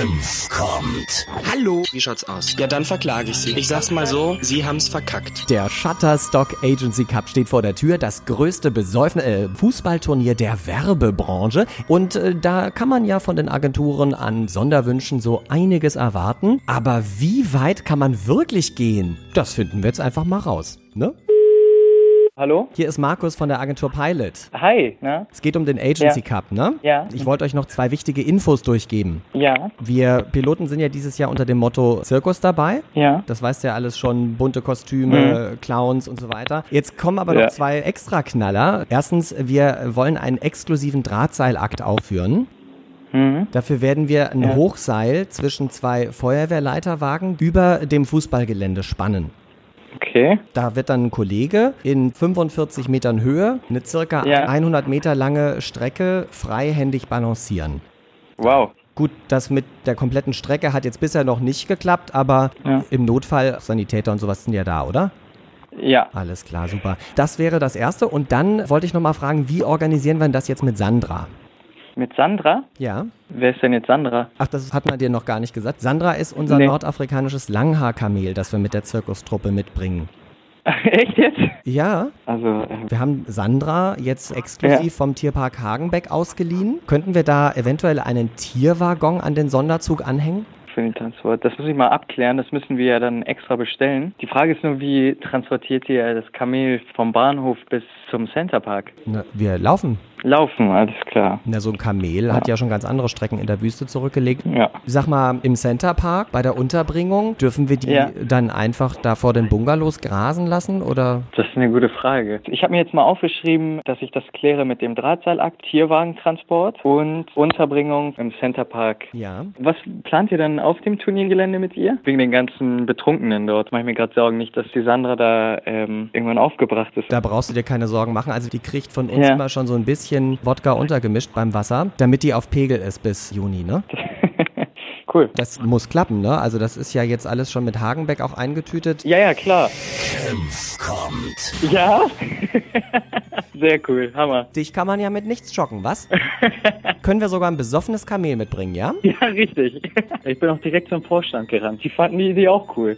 Senf kommt. Hallo, wie schaut's aus? Ja, dann verklage ich Sie. Ich sag's mal so, Sie haben's verkackt. Der Shutterstock Agency Cup steht vor der Tür, das größte Besäufnis äh, Fußballturnier der Werbebranche. Und äh, da kann man ja von den Agenturen an Sonderwünschen so einiges erwarten. Aber wie weit kann man wirklich gehen? Das finden wir jetzt einfach mal raus. Ne? Hallo? Hier ist Markus von der Agentur Pilot. Hi, ne? Es geht um den Agency Ja. Cup, ne? Ja. Ich wollte euch noch zwei wichtige Infos durchgeben. Ja, Wir Piloten sind ja dieses Jahr unter dem Motto Zirkus dabei. ja. Das weißt du ja alles schon, bunte Kostüme, Clowns und so weiter. Jetzt kommen aber Ja. noch zwei Extraknaller. Erstens, wir wollen einen exklusiven Drahtseilakt aufführen. Mhm. Dafür werden wir ein Ja. Hochseil zwischen zwei Feuerwehrleiterwagen über dem Fußballgelände spannen. Okay. Da wird dann ein Kollege in 45 Metern Höhe eine circa Ja. 100 Meter lange Strecke freihändig balancieren. Wow. Gut, das mit der kompletten Strecke hat jetzt bisher noch nicht geklappt, aber Ja. im Notfall, Sanitäter und sowas sind ja da, oder? Ja. Alles klar, super. Das wäre das Erste. Und dann wollte ich nochmal fragen, wie organisieren wir denn das jetzt mit Sandra? Mit Sandra? Ja? Wer ist denn jetzt Sandra? Ach, das hat man dir noch gar nicht gesagt. Sandra ist unser Nee. nordafrikanisches Langhaarkamel, das wir mit der Zirkustruppe mitbringen. Echt jetzt? Ja, Also, äh, wir haben Sandra jetzt exklusiv vom Tierpark Hagenbeck ausgeliehen. Könnten wir da eventuell einen Tierwaggon an den Sonderzug anhängen? für den Transport. Das muss ich mal abklären. Das müssen wir ja dann extra bestellen. Die Frage ist nur, wie transportiert ihr das Kamel vom Bahnhof bis zum Centerpark? Na, wir laufen. Laufen, alles klar. Na, so ein Kamel hat ja schon ganz andere Strecken in der Wüste zurückgelegt. Ja. Sag mal, im Centerpark bei der Unterbringung, dürfen wir die Ja. dann einfach da vor den Bungalows grasen lassen oder? Das ist eine gute Frage. Ich habe mir jetzt mal aufgeschrieben, dass ich das kläre mit dem Drahtseilakt, Tierwagentransport und Unterbringung im Centerpark. Ja. Was plant ihr dann auf dem Turniergelände mit ihr? Wegen den ganzen Betrunkenen dort. Mach ich mir gerade Sorgen nicht, dass die Sandra da ähm, irgendwann aufgebracht ist. Da brauchst du dir keine Sorgen machen. Also die kriegt von uns Ja. immer schon so ein bisschen Wodka untergemischt beim Wasser, damit die auf Pegel ist bis Juni, ne? cool. Das muss klappen, ne? Also das ist ja jetzt alles schon mit Hagenbeck auch eingetütet. Ja, ja, klar. Senf kommt. Ja? Sehr cool. Hammer. Dich kann man ja mit nichts schocken, was? Können wir sogar ein besoffenes Kamel mitbringen, ja? Ja, richtig. Ich bin auch direkt zum Vorstand gerannt. Die fanden die Idee auch cool.